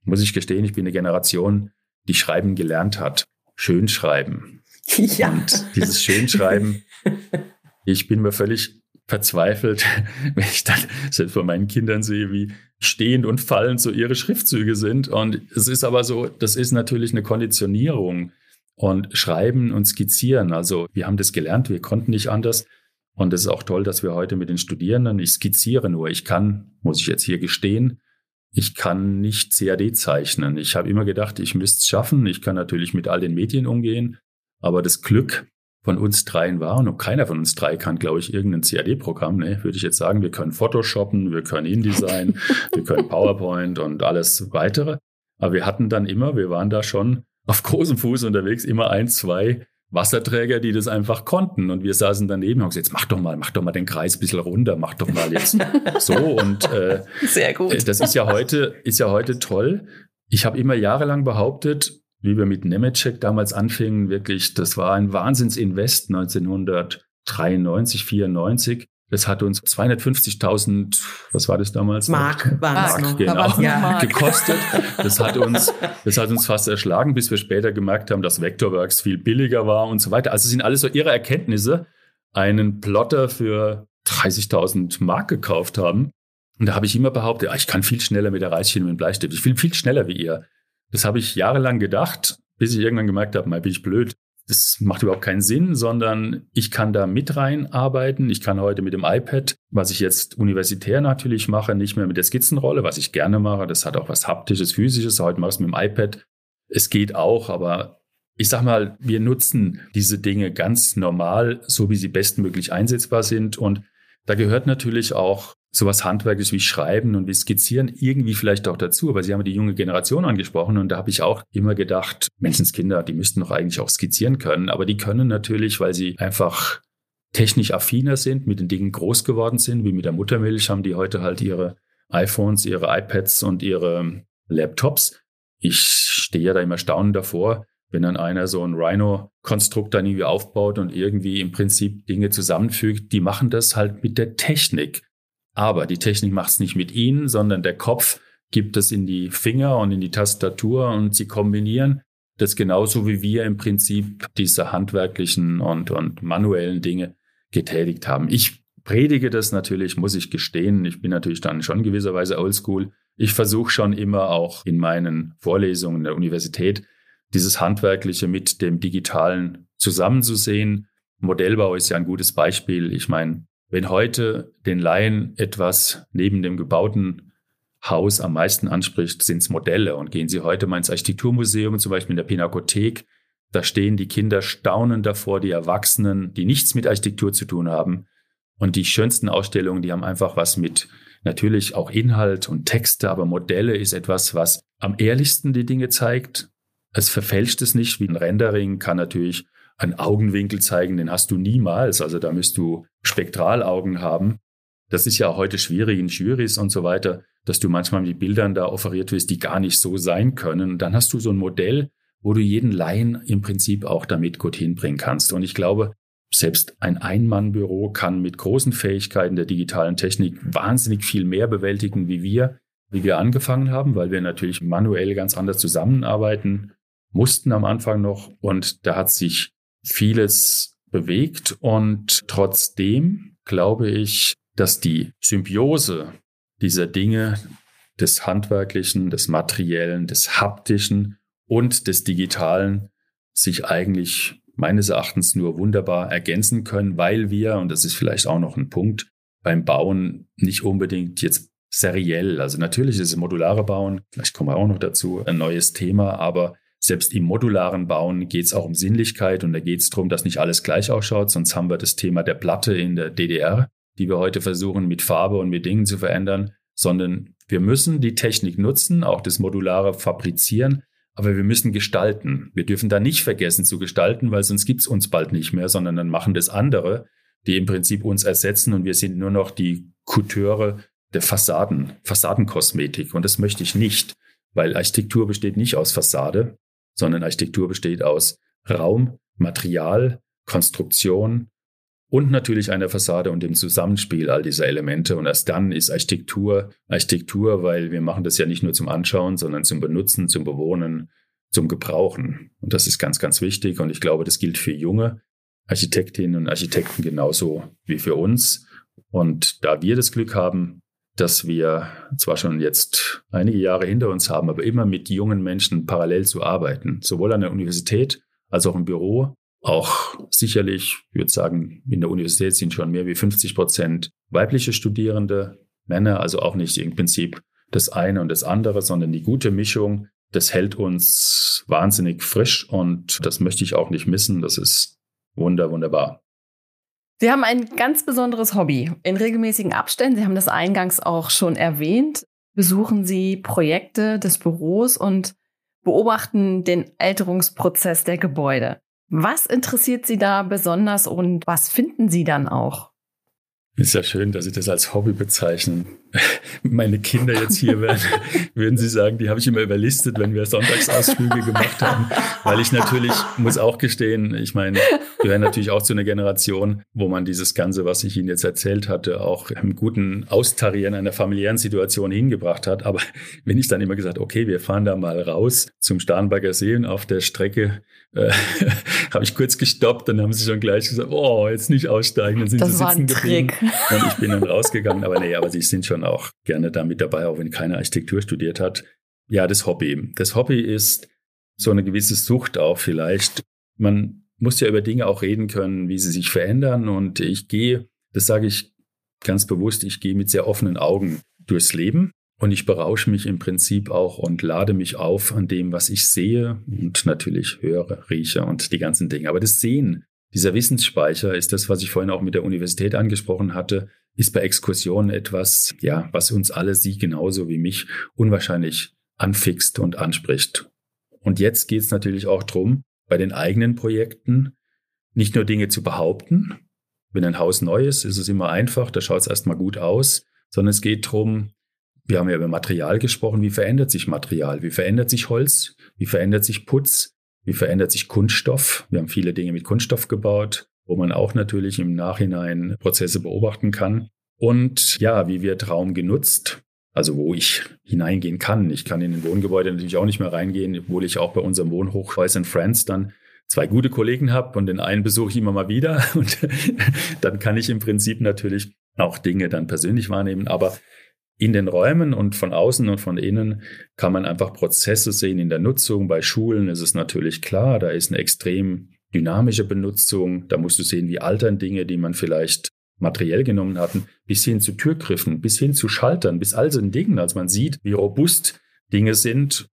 muss ich gestehen, ich bin eine Generation, die Schreiben gelernt hat. Schönschreiben. Ja. Und dieses Schönschreiben, ich bin mir völlig verzweifelt, wenn ich dann selbst von meinen Kindern sehe, wie stehend und fallend so ihre Schriftzüge sind. Und es ist aber so, das ist natürlich eine Konditionierung. und schreiben und skizzieren. Also wir haben das gelernt, wir konnten nicht anders. Und es ist auch toll, dass wir heute mit den Studierenden, ich skizziere nur, ich kann, muss ich jetzt hier gestehen, ich kann nicht CAD zeichnen. Ich habe immer gedacht, ich müsste es schaffen. Ich kann natürlich mit all den Medien umgehen. Aber das Glück von uns dreien war, und keiner von uns drei kann, glaube ich, irgendein CAD-Programm, ne, würde ich jetzt sagen, wir können Photoshoppen, wir können InDesign, wir können PowerPoint und alles weitere. Aber wir hatten dann immer, wir waren da schon auf großem Fuß unterwegs, immer ein, zwei Wasserträger, die das einfach konnten. Und wir saßen daneben und haben gesagt, jetzt mach doch mal, mach doch mal den Kreis ein bisschen runter, mach doch mal jetzt so. Und äh, Sehr gut. Äh, das ist ja heute, ist ja heute toll. Ich habe immer jahrelang behauptet, wie wir mit Nemetschek damals anfingen, wirklich, das war ein Wahnsinnsinvest 1993, 94. Das hat uns 250.000, was war das damals? Mark, Mark, Mark genau, ja. gekostet. Das hat uns, das hat uns fast erschlagen, bis wir später gemerkt haben, dass Vectorworks viel billiger war und so weiter. Also sind alles so ihre Erkenntnisse, einen Plotter für 30.000 Mark gekauft haben. Und da habe ich immer behauptet, ah, ich kann viel schneller mit der Reißschiene und dem Bleistift. Ich will viel schneller wie ihr. Das habe ich jahrelang gedacht, bis ich irgendwann gemerkt habe, mal bin ich blöd das macht überhaupt keinen Sinn, sondern ich kann da mit reinarbeiten. Ich kann heute mit dem iPad, was ich jetzt universitär natürlich mache, nicht mehr mit der Skizzenrolle, was ich gerne mache. Das hat auch was haptisches, physisches. Heute mache ich es mit dem iPad. Es geht auch, aber ich sag mal, wir nutzen diese Dinge ganz normal, so wie sie bestmöglich einsetzbar sind. Und da gehört natürlich auch sowas handwerklich wie Schreiben und wie Skizzieren irgendwie vielleicht auch dazu. Aber Sie haben die junge Generation angesprochen und da habe ich auch immer gedacht, Menschenskinder, die müssten doch eigentlich auch skizzieren können. Aber die können natürlich, weil sie einfach technisch affiner sind, mit den Dingen groß geworden sind, wie mit der Muttermilch, haben die heute halt ihre iPhones, ihre iPads und ihre Laptops. Ich stehe ja da immer staunend davor, wenn dann einer so ein Rhino-Konstrukt dann irgendwie aufbaut und irgendwie im Prinzip Dinge zusammenfügt, die machen das halt mit der Technik. Aber die Technik macht es nicht mit ihnen, sondern der Kopf gibt es in die Finger und in die Tastatur und sie kombinieren das genauso wie wir im Prinzip diese handwerklichen und, und manuellen Dinge getätigt haben. Ich predige das natürlich, muss ich gestehen. Ich bin natürlich dann schon gewisserweise oldschool. Ich versuche schon immer auch in meinen Vorlesungen der Universität dieses Handwerkliche mit dem Digitalen zusammenzusehen. Modellbau ist ja ein gutes Beispiel. Ich meine, wenn heute den Laien etwas neben dem gebauten Haus am meisten anspricht, sind es Modelle. Und gehen Sie heute mal ins Architekturmuseum, zum Beispiel in der Pinakothek, da stehen die Kinder staunend davor, die Erwachsenen, die nichts mit Architektur zu tun haben. Und die schönsten Ausstellungen, die haben einfach was mit natürlich auch Inhalt und Texte, aber Modelle ist etwas, was am ehrlichsten die Dinge zeigt. Es verfälscht es nicht, wie ein Rendering kann natürlich einen Augenwinkel zeigen, den hast du niemals. Also da müsst du Spektralaugen haben. Das ist ja auch heute schwierig in Juries und so weiter, dass du manchmal mit Bildern da offeriert wirst, die gar nicht so sein können. Und dann hast du so ein Modell, wo du jeden Laien im Prinzip auch damit gut hinbringen kannst. Und ich glaube, selbst ein Einmannbüro kann mit großen Fähigkeiten der digitalen Technik wahnsinnig viel mehr bewältigen, wie wir, wie wir angefangen haben, weil wir natürlich manuell ganz anders zusammenarbeiten mussten am Anfang noch. Und da hat sich vieles bewegt. Und trotzdem glaube ich, dass die Symbiose dieser Dinge des Handwerklichen, des Materiellen, des Haptischen und des Digitalen sich eigentlich meines Erachtens nur wunderbar ergänzen können, weil wir, und das ist vielleicht auch noch ein Punkt, beim Bauen nicht unbedingt jetzt seriell, also natürlich ist es modulare Bauen, vielleicht kommen wir auch noch dazu, ein neues Thema, aber selbst im modularen Bauen geht es auch um Sinnlichkeit und da geht es darum, dass nicht alles gleich ausschaut, sonst haben wir das Thema der Platte in der DDR, die wir heute versuchen mit Farbe und mit Dingen zu verändern, sondern wir müssen die Technik nutzen, auch das modulare Fabrizieren, aber wir müssen gestalten. Wir dürfen da nicht vergessen zu gestalten, weil sonst gibt es uns bald nicht mehr, sondern dann machen das andere, die im Prinzip uns ersetzen und wir sind nur noch die Couteure der Fassaden, Fassadenkosmetik. Und das möchte ich nicht, weil Architektur besteht nicht aus Fassade, sondern Architektur besteht aus Raum, Material, Konstruktion und natürlich einer Fassade und dem Zusammenspiel all dieser Elemente. Und erst dann ist Architektur Architektur, weil wir machen das ja nicht nur zum Anschauen, sondern zum Benutzen, zum Bewohnen, zum Gebrauchen. Und das ist ganz, ganz wichtig. Und ich glaube, das gilt für junge Architektinnen und Architekten genauso wie für uns. Und da wir das Glück haben, dass wir zwar schon jetzt einige Jahre hinter uns haben, aber immer mit jungen Menschen parallel zu arbeiten, sowohl an der Universität als auch im Büro. Auch sicherlich, ich würde sagen, in der Universität sind schon mehr wie 50 Prozent weibliche Studierende, Männer, also auch nicht im Prinzip das eine und das andere, sondern die gute Mischung. Das hält uns wahnsinnig frisch und das möchte ich auch nicht missen. Das ist wunder, wunderbar. Sie haben ein ganz besonderes Hobby. In regelmäßigen Abständen, Sie haben das eingangs auch schon erwähnt, besuchen Sie Projekte des Büros und beobachten den Älterungsprozess der Gebäude. Was interessiert Sie da besonders und was finden Sie dann auch? Ist ja schön, dass Sie das als Hobby bezeichnen. Meine Kinder jetzt hier wären, würden Sie sagen, die habe ich immer überlistet, wenn wir Sonntagsausflüge gemacht haben. Weil ich natürlich, muss auch gestehen, ich meine, wir gehören natürlich auch zu einer Generation, wo man dieses Ganze, was ich Ihnen jetzt erzählt hatte, auch im guten Austarieren einer familiären Situation hingebracht hat. Aber wenn ich dann immer gesagt, okay, wir fahren da mal raus zum Starnberger See und auf der Strecke äh, habe ich kurz gestoppt, dann haben sie schon gleich gesagt, oh, jetzt nicht aussteigen, dann sind das sie sitzen geblieben. Und ich bin dann rausgegangen. Aber nee, aber sie sind schon auch gerne da mit dabei, auch wenn keiner Architektur studiert hat. Ja, das Hobby. Das Hobby ist so eine gewisse Sucht auch vielleicht. Man muss ja über Dinge auch reden können, wie sie sich verändern. Und ich gehe, das sage ich ganz bewusst, ich gehe mit sehr offenen Augen durchs Leben. Und ich berausche mich im Prinzip auch und lade mich auf an dem, was ich sehe und natürlich höre, rieche und die ganzen Dinge. Aber das Sehen, dieser Wissensspeicher ist das, was ich vorhin auch mit der Universität angesprochen hatte, ist bei Exkursionen etwas, ja, was uns alle, Sie genauso wie mich, unwahrscheinlich anfixt und anspricht. Und jetzt geht es natürlich auch darum, bei den eigenen Projekten nicht nur Dinge zu behaupten. Wenn ein Haus neu ist, ist es immer einfach, da schaut es erstmal gut aus, sondern es geht darum, wir haben ja über Material gesprochen. Wie verändert sich Material? Wie verändert sich Holz? Wie verändert sich Putz? Wie verändert sich Kunststoff? Wir haben viele Dinge mit Kunststoff gebaut, wo man auch natürlich im Nachhinein Prozesse beobachten kann. Und ja, wie wird Raum genutzt? Also wo ich hineingehen kann. Ich kann in den Wohngebäude natürlich auch nicht mehr reingehen, obwohl ich auch bei unserem Wohnhochhaus in France dann zwei gute Kollegen habe und den einen besuche ich immer mal wieder. Und dann kann ich im Prinzip natürlich auch Dinge dann persönlich wahrnehmen. Aber in den Räumen und von außen und von innen kann man einfach Prozesse sehen in der Nutzung. Bei Schulen ist es natürlich klar, da ist eine extrem dynamische Benutzung. Da musst du sehen, wie altern Dinge, die man vielleicht materiell genommen hatten, bis hin zu Türgriffen, bis hin zu Schaltern, bis all diesen Dingen. als man sieht, wie robust Dinge sind.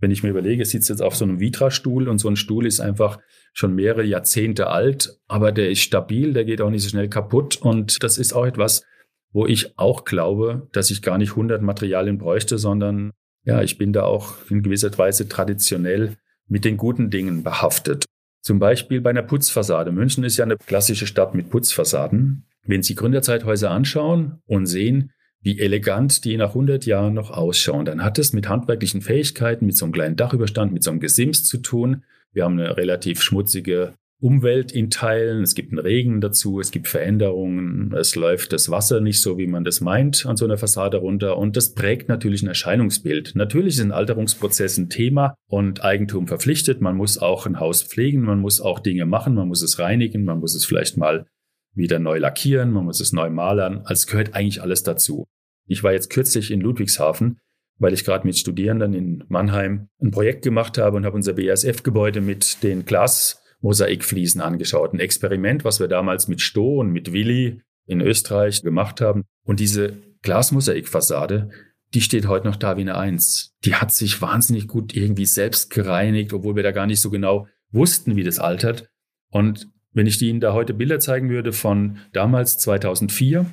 Wenn ich mir überlege, ich sitze jetzt auf so einem Vitra-Stuhl und so ein Stuhl ist einfach schon mehrere Jahrzehnte alt, aber der ist stabil, der geht auch nicht so schnell kaputt und das ist auch etwas, wo ich auch glaube, dass ich gar nicht 100 Materialien bräuchte, sondern ja, ich bin da auch in gewisser Weise traditionell mit den guten Dingen behaftet. Zum Beispiel bei einer Putzfassade. München ist ja eine klassische Stadt mit Putzfassaden. Wenn Sie Gründerzeithäuser anschauen und sehen, wie elegant die nach 100 Jahren noch ausschauen, dann hat es mit handwerklichen Fähigkeiten, mit so einem kleinen Dachüberstand, mit so einem Gesims zu tun. Wir haben eine relativ schmutzige Umwelt in Teilen. Es gibt einen Regen dazu, es gibt Veränderungen, es läuft das Wasser nicht so, wie man das meint, an so einer Fassade runter. Und das prägt natürlich ein Erscheinungsbild. Natürlich ist ein Alterungsprozess ein Thema und Eigentum verpflichtet. Man muss auch ein Haus pflegen, man muss auch Dinge machen, man muss es reinigen, man muss es vielleicht mal wieder neu lackieren, man muss es neu malern. Also gehört eigentlich alles dazu. Ich war jetzt kürzlich in Ludwigshafen weil ich gerade mit Studierenden in Mannheim ein Projekt gemacht habe und habe unser BASF-Gebäude mit den Glas Mosaikfliesen angeschaut. Ein Experiment, was wir damals mit Stoh und mit Willi in Österreich gemacht haben. Und diese Glasmosaikfassade, die steht heute noch da wie eine Eins. Die hat sich wahnsinnig gut irgendwie selbst gereinigt, obwohl wir da gar nicht so genau wussten, wie das altert. Und wenn ich Ihnen da heute Bilder zeigen würde von damals 2004,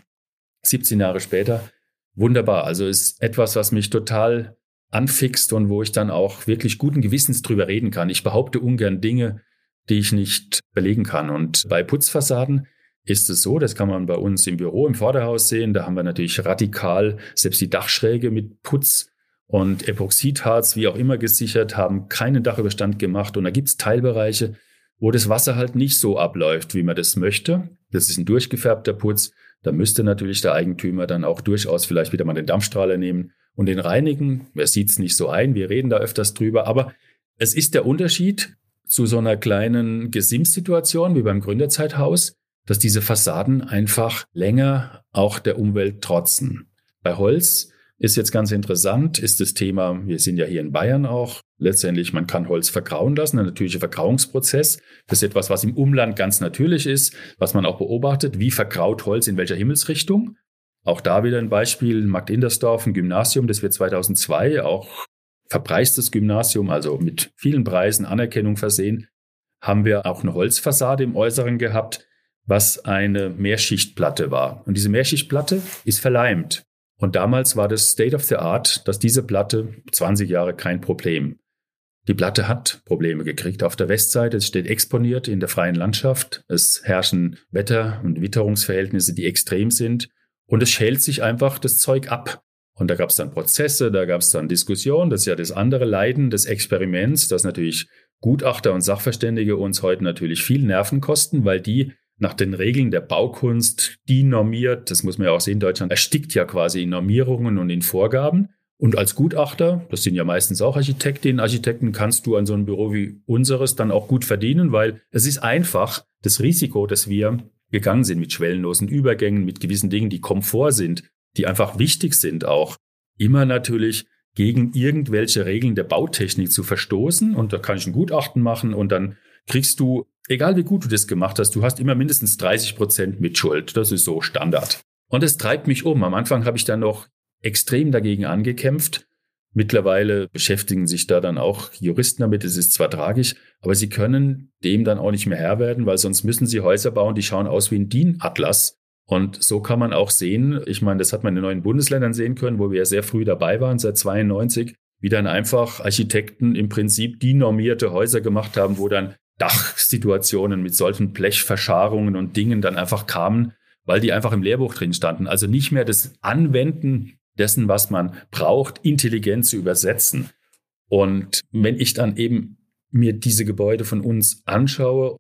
17 Jahre später, wunderbar. Also ist etwas, was mich total anfixt und wo ich dann auch wirklich guten Gewissens drüber reden kann. Ich behaupte ungern Dinge, die ich nicht belegen kann. Und bei Putzfassaden ist es so, das kann man bei uns im Büro im Vorderhaus sehen, da haben wir natürlich radikal selbst die Dachschräge mit Putz und Epoxidharz, wie auch immer gesichert, haben keinen Dachüberstand gemacht. Und da gibt es Teilbereiche, wo das Wasser halt nicht so abläuft, wie man das möchte. Das ist ein durchgefärbter Putz. Da müsste natürlich der Eigentümer dann auch durchaus vielleicht wieder mal den Dampfstrahler nehmen und den reinigen. Er sieht es nicht so ein, wir reden da öfters drüber, aber es ist der Unterschied, zu so einer kleinen Gesimssituation wie beim Gründerzeithaus, dass diese Fassaden einfach länger auch der Umwelt trotzen. Bei Holz ist jetzt ganz interessant, ist das Thema, wir sind ja hier in Bayern auch Letztendlich, man kann Holz vergrauen lassen, ein natürlicher Vergrauungsprozess. Das ist etwas, was im Umland ganz natürlich ist, was man auch beobachtet. Wie vergraut Holz in welcher Himmelsrichtung? Auch da wieder ein Beispiel, Markt Indersdorf, ein Gymnasium, das wir 2002 auch verpreistes Gymnasium, also mit vielen Preisen, Anerkennung versehen, haben wir auch eine Holzfassade im Äußeren gehabt, was eine Mehrschichtplatte war. Und diese Mehrschichtplatte ist verleimt. Und damals war das State of the Art, dass diese Platte 20 Jahre kein Problem. Die Platte hat Probleme gekriegt. Auf der Westseite, es steht exponiert in der freien Landschaft. Es herrschen Wetter- und Witterungsverhältnisse, die extrem sind. Und es schält sich einfach das Zeug ab. Und da gab es dann Prozesse, da gab es dann Diskussionen. Das ist ja das andere Leiden des Experiments, dass natürlich Gutachter und Sachverständige uns heute natürlich viel Nerven kosten, weil die nach den Regeln der Baukunst die normiert, das muss man ja auch sehen, Deutschland erstickt ja quasi in Normierungen und in Vorgaben. Und als Gutachter, das sind ja meistens auch Architektinnen, Architekten, kannst du an so einem Büro wie unseres dann auch gut verdienen, weil es ist einfach das Risiko, dass wir gegangen sind mit schwellenlosen Übergängen, mit gewissen Dingen, die Komfort sind, die einfach wichtig sind auch, immer natürlich gegen irgendwelche Regeln der Bautechnik zu verstoßen. Und da kann ich ein Gutachten machen und dann kriegst du, egal wie gut du das gemacht hast, du hast immer mindestens 30 Prozent Mitschuld. Das ist so Standard. Und es treibt mich um. Am Anfang habe ich dann noch extrem dagegen angekämpft. Mittlerweile beschäftigen sich da dann auch Juristen damit. Es ist zwar tragisch, aber sie können dem dann auch nicht mehr Herr werden, weil sonst müssen sie Häuser bauen, die schauen aus wie ein DIN-Atlas. Und so kann man auch sehen, ich meine, das hat man in den neuen Bundesländern sehen können, wo wir ja sehr früh dabei waren, seit 92, wie dann einfach Architekten im Prinzip die normierte Häuser gemacht haben, wo dann Dachsituationen mit solchen Blechverscharungen und Dingen dann einfach kamen, weil die einfach im Lehrbuch drin standen. Also nicht mehr das Anwenden dessen, was man braucht, intelligent zu übersetzen. Und wenn ich dann eben mir diese Gebäude von uns anschaue,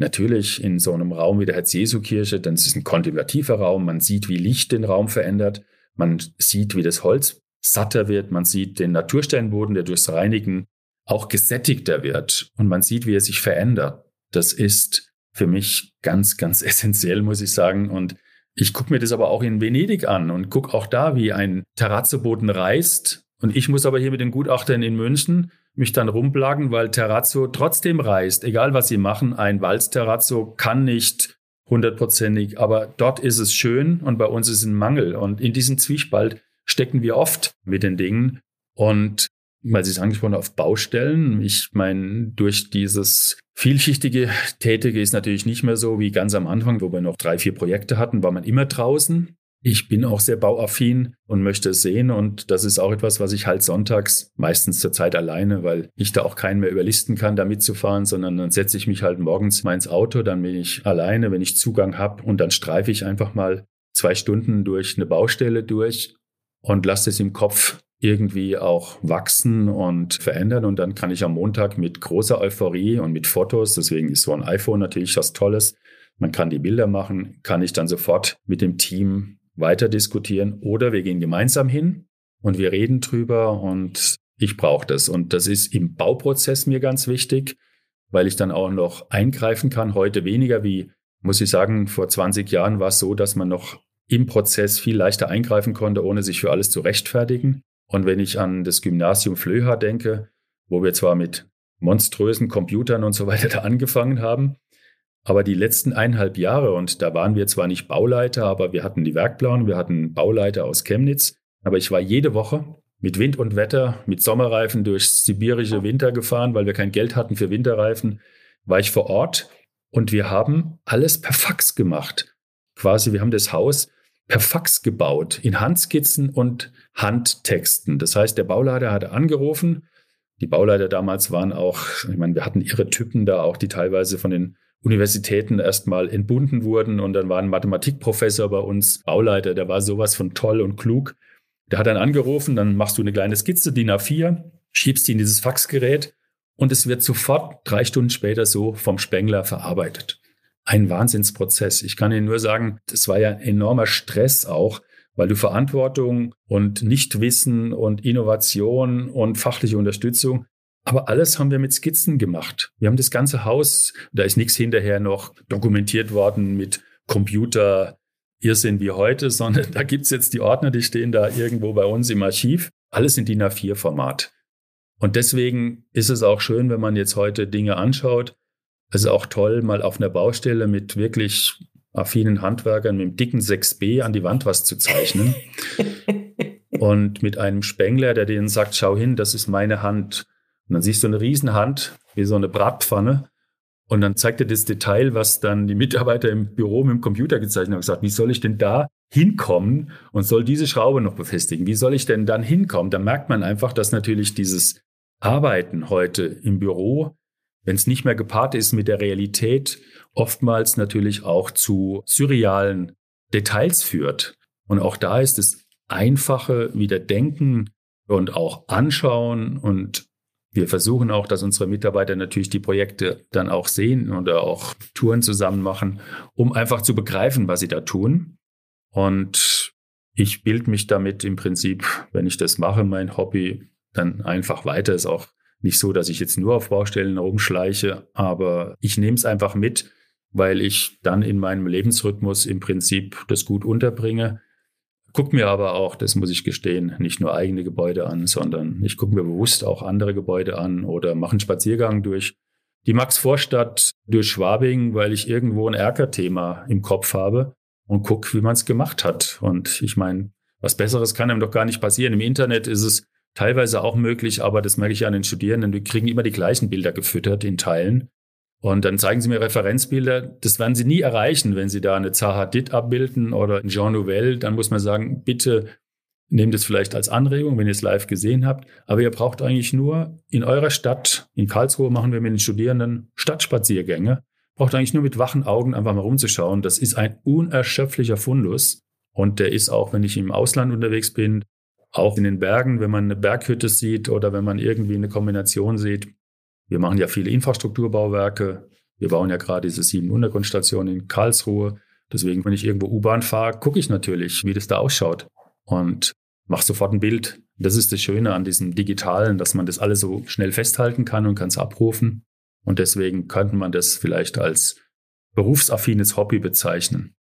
natürlich in so einem Raum wie der Herz-Jesu-Kirche, dann ist es ein kontemplativer Raum, man sieht, wie Licht den Raum verändert, man sieht, wie das Holz satter wird, man sieht den Natursteinboden, der durchs Reinigen auch gesättigter wird und man sieht, wie er sich verändert. Das ist für mich ganz, ganz essentiell, muss ich sagen. Und ich gucke mir das aber auch in Venedig an und gucke auch da, wie ein Terrazzoboden reißt. Und ich muss aber hier mit den Gutachtern in München mich dann rumplagen, weil Terrazzo trotzdem reißt. Egal was sie machen, ein Walzterrazzo kann nicht hundertprozentig, aber dort ist es schön und bei uns ist ein Mangel. Und in diesem Zwiespalt stecken wir oft mit den Dingen. Und weil Sie es angesprochen auf Baustellen. Ich meine, durch dieses vielschichtige Tätige ist natürlich nicht mehr so wie ganz am Anfang, wo wir noch drei, vier Projekte hatten, war man immer draußen. Ich bin auch sehr bauaffin und möchte es sehen. Und das ist auch etwas, was ich halt sonntags, meistens zur Zeit alleine, weil ich da auch keinen mehr überlisten kann, da mitzufahren, sondern dann setze ich mich halt morgens mal ins Auto, dann bin ich alleine, wenn ich Zugang habe und dann streife ich einfach mal zwei Stunden durch eine Baustelle durch und lasse es im Kopf irgendwie auch wachsen und verändern. Und dann kann ich am Montag mit großer Euphorie und mit Fotos, deswegen ist so ein iPhone natürlich was Tolles, man kann die Bilder machen, kann ich dann sofort mit dem Team weiter diskutieren oder wir gehen gemeinsam hin und wir reden drüber und ich brauche das. Und das ist im Bauprozess mir ganz wichtig, weil ich dann auch noch eingreifen kann. Heute weniger wie, muss ich sagen, vor 20 Jahren war es so, dass man noch im Prozess viel leichter eingreifen konnte, ohne sich für alles zu rechtfertigen. Und wenn ich an das Gymnasium Flöha denke, wo wir zwar mit monströsen Computern und so weiter da angefangen haben, aber die letzten eineinhalb Jahre, und da waren wir zwar nicht Bauleiter, aber wir hatten die Werkplanung, wir hatten Bauleiter aus Chemnitz, aber ich war jede Woche mit Wind und Wetter, mit Sommerreifen durch sibirische Winter gefahren, weil wir kein Geld hatten für Winterreifen, war ich vor Ort und wir haben alles per Fax gemacht. Quasi, wir haben das Haus per Fax gebaut, in Handskizzen und Handtexten. Das heißt, der Bauleiter hatte angerufen. Die Bauleiter damals waren auch, ich meine, wir hatten ihre Typen da auch, die teilweise von den Universitäten erstmal entbunden wurden. Und dann war ein Mathematikprofessor bei uns, Bauleiter, der war sowas von toll und klug. Der hat dann angerufen, dann machst du eine kleine Skizze, DIN A4, schiebst die in dieses Faxgerät und es wird sofort drei Stunden später so vom Spengler verarbeitet ein Wahnsinnsprozess. Ich kann Ihnen nur sagen, das war ja enormer Stress auch, weil du Verantwortung und Nichtwissen und Innovation und fachliche Unterstützung, aber alles haben wir mit Skizzen gemacht. Wir haben das ganze Haus, da ist nichts hinterher noch dokumentiert worden mit Computer, Irrsinn wie heute, sondern da gibt's jetzt die Ordner, die stehen da irgendwo bei uns im Archiv. Alles in DIN A4-Format. Und deswegen ist es auch schön, wenn man jetzt heute Dinge anschaut. Es ist auch toll, mal auf einer Baustelle mit wirklich affinen Handwerkern mit dem dicken 6b an die Wand was zu zeichnen. und mit einem Spengler, der denen sagt, schau hin, das ist meine Hand. Und dann siehst du eine Riesenhand, wie so eine Bratpfanne. Und dann zeigt er das Detail, was dann die Mitarbeiter im Büro mit dem Computer gezeichnet haben, und gesagt, wie soll ich denn da hinkommen und soll diese Schraube noch befestigen? Wie soll ich denn dann hinkommen? Da merkt man einfach, dass natürlich dieses Arbeiten heute im Büro, wenn es nicht mehr gepaart ist mit der Realität, oftmals natürlich auch zu surrealen Details führt. Und auch da ist es einfache Wiederdenken und auch anschauen und wir versuchen auch, dass unsere Mitarbeiter natürlich die Projekte dann auch sehen oder auch Touren zusammen machen, um einfach zu begreifen, was sie da tun. Und ich bilde mich damit im Prinzip, wenn ich das mache, mein Hobby, dann einfach weiter. Ist auch nicht so, dass ich jetzt nur auf Baustellen rumschleiche, aber ich nehme es einfach mit, weil ich dann in meinem Lebensrhythmus im Prinzip das gut unterbringe gucke mir aber auch, das muss ich gestehen, nicht nur eigene Gebäude an, sondern ich gucke mir bewusst auch andere Gebäude an oder mache einen Spaziergang durch die Max-Vorstadt durch Schwabing, weil ich irgendwo ein Erkerthema im Kopf habe und gucke, wie man es gemacht hat. Und ich meine, was Besseres kann einem doch gar nicht passieren. Im Internet ist es teilweise auch möglich, aber das merke ich an den Studierenden, die kriegen immer die gleichen Bilder gefüttert in Teilen. Und dann zeigen sie mir Referenzbilder. Das werden sie nie erreichen, wenn sie da eine Zaha Dit abbilden oder ein Jean Nouvel. Dann muss man sagen, bitte nehmt es vielleicht als Anregung, wenn ihr es live gesehen habt. Aber ihr braucht eigentlich nur in eurer Stadt, in Karlsruhe machen wir mit den Studierenden Stadtspaziergänge, braucht eigentlich nur mit wachen Augen einfach mal rumzuschauen. Das ist ein unerschöpflicher Fundus. Und der ist auch, wenn ich im Ausland unterwegs bin, auch in den Bergen, wenn man eine Berghütte sieht oder wenn man irgendwie eine Kombination sieht, wir machen ja viele Infrastrukturbauwerke. Wir bauen ja gerade diese sieben Untergrundstationen in Karlsruhe. Deswegen, wenn ich irgendwo U-Bahn fahre, gucke ich natürlich, wie das da ausschaut und mache sofort ein Bild. Das ist das Schöne an diesem Digitalen, dass man das alles so schnell festhalten kann und kann es abrufen. Und deswegen könnte man das vielleicht als berufsaffines Hobby bezeichnen.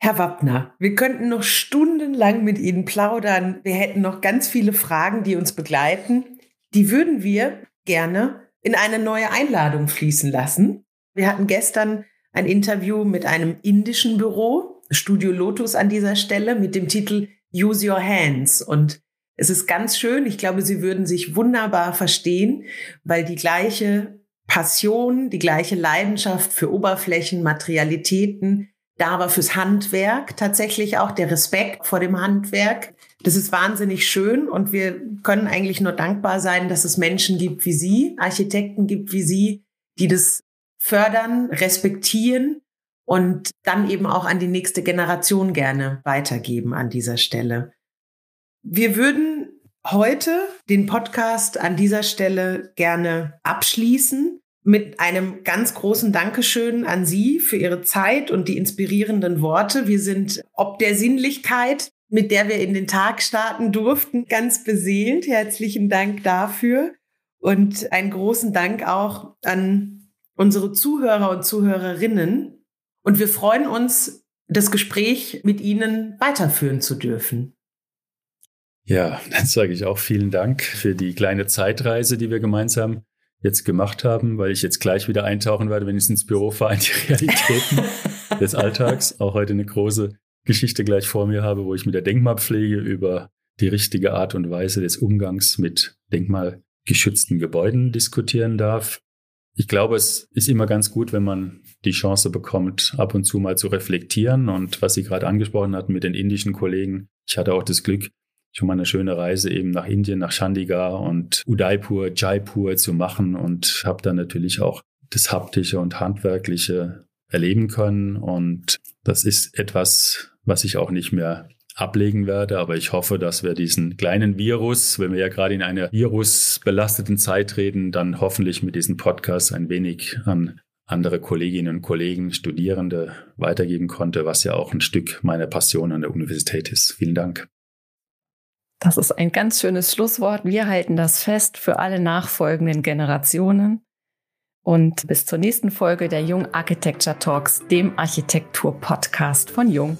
Herr Wappner, wir könnten noch stundenlang mit Ihnen plaudern. Wir hätten noch ganz viele Fragen, die uns begleiten. Die würden wir gerne in eine neue Einladung fließen lassen. Wir hatten gestern ein Interview mit einem indischen Büro, Studio Lotus an dieser Stelle, mit dem Titel Use Your Hands. Und es ist ganz schön. Ich glaube, Sie würden sich wunderbar verstehen, weil die gleiche Passion, die gleiche Leidenschaft für Oberflächen, Materialitäten, da war fürs Handwerk tatsächlich auch der Respekt vor dem Handwerk das ist wahnsinnig schön und wir können eigentlich nur dankbar sein, dass es Menschen gibt wie Sie, Architekten gibt wie Sie, die das fördern, respektieren und dann eben auch an die nächste Generation gerne weitergeben an dieser Stelle. Wir würden heute den Podcast an dieser Stelle gerne abschließen mit einem ganz großen Dankeschön an Sie für Ihre Zeit und die inspirierenden Worte. Wir sind ob der Sinnlichkeit mit der wir in den Tag starten durften, ganz beseelt. Herzlichen Dank dafür und einen großen Dank auch an unsere Zuhörer und Zuhörerinnen. Und wir freuen uns, das Gespräch mit Ihnen weiterführen zu dürfen. Ja, dann sage ich auch vielen Dank für die kleine Zeitreise, die wir gemeinsam jetzt gemacht haben, weil ich jetzt gleich wieder eintauchen werde, wenn ich ins Büro fahre, in die Realitäten des Alltags. Auch heute eine große Geschichte gleich vor mir habe, wo ich mit der Denkmalpflege über die richtige Art und Weise des Umgangs mit denkmalgeschützten Gebäuden diskutieren darf. Ich glaube, es ist immer ganz gut, wenn man die Chance bekommt, ab und zu mal zu reflektieren. Und was Sie gerade angesprochen hatten mit den indischen Kollegen, ich hatte auch das Glück, schon mal eine schöne Reise eben nach Indien, nach Chandigarh und Udaipur, Jaipur zu machen und habe dann natürlich auch das haptische und handwerkliche erleben können. Und das ist etwas, was ich auch nicht mehr ablegen werde. Aber ich hoffe, dass wir diesen kleinen Virus, wenn wir ja gerade in einer virusbelasteten Zeit reden, dann hoffentlich mit diesem Podcast ein wenig an andere Kolleginnen und Kollegen, Studierende weitergeben konnte, was ja auch ein Stück meiner Passion an der Universität ist. Vielen Dank. Das ist ein ganz schönes Schlusswort. Wir halten das fest für alle nachfolgenden Generationen. Und bis zur nächsten Folge der Jung Architecture Talks, dem Architektur-Podcast von Jung.